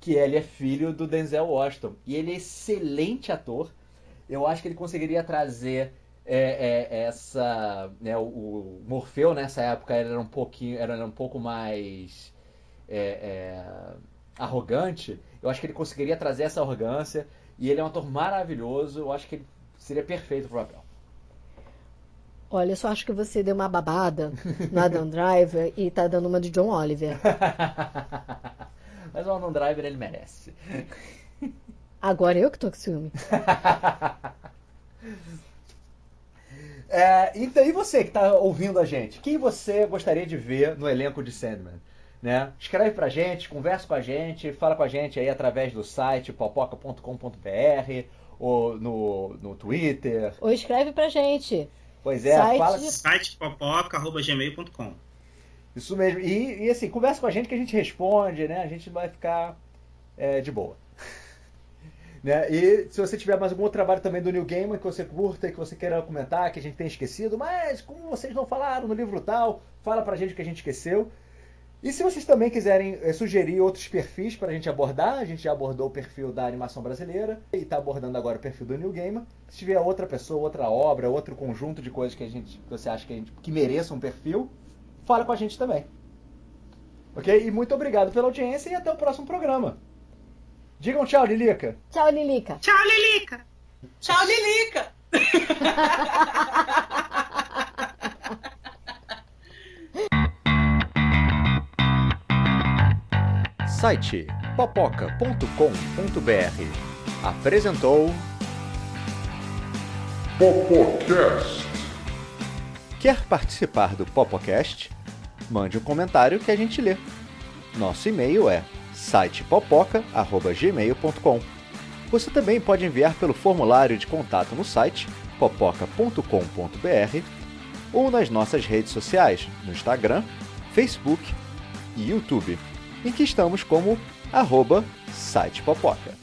que ele é filho do Denzel Washington. E ele é excelente ator. Eu acho que ele conseguiria trazer é, é, essa. Né, o, o, Morfeu nessa época era um pouquinho. Era um pouco mais é, é, arrogante. Eu acho que ele conseguiria trazer essa arrogância. E ele é um ator maravilhoso. Eu acho que ele seria perfeito pro papel. Olha, eu só acho que você deu uma babada no Adam (laughs) Driver e tá dando uma de John Oliver. (laughs) Mas o Adam Driver ele merece. Agora eu que tô com ciúme. (laughs) É, então, e você que está ouvindo a gente? Quem você gostaria de ver no elenco de Sandman? Né? Escreve pra gente, conversa com a gente, fala com a gente aí através do site popoca.com.br ou no, no Twitter. Ou escreve pra gente. Pois é, site... fala. Site popoca.gmail.com. Isso mesmo. E, e, assim, conversa com a gente que a gente responde, né? A gente vai ficar é, de boa. Né? E se você tiver mais algum trabalho também do New Gamer que você curta e que você queira comentar, que a gente tem esquecido, mas como vocês não falaram no livro tal, fala pra gente que a gente esqueceu. E se vocês também quiserem é, sugerir outros perfis para a gente abordar, a gente já abordou o perfil da animação brasileira e está abordando agora o perfil do New Gamer. Se tiver outra pessoa, outra obra, outro conjunto de coisas que a gente, que você acha que, a gente, que mereça um perfil, fala com a gente também. Ok? E muito obrigado pela audiência e até o próximo programa. Digam tchau, Lilica. Tchau, Lilica. Tchau, Lilica. Tchau, Lilica. (laughs) Site popoca.com.br apresentou Popocast. Quer participar do Popocast? Mande um comentário que a gente lê. Nosso e-mail é sitepopoca.gmail.com. Você também pode enviar pelo formulário de contato no site popoca.com.br ou nas nossas redes sociais, no Instagram, Facebook e YouTube, em que estamos como arroba sitepopoca.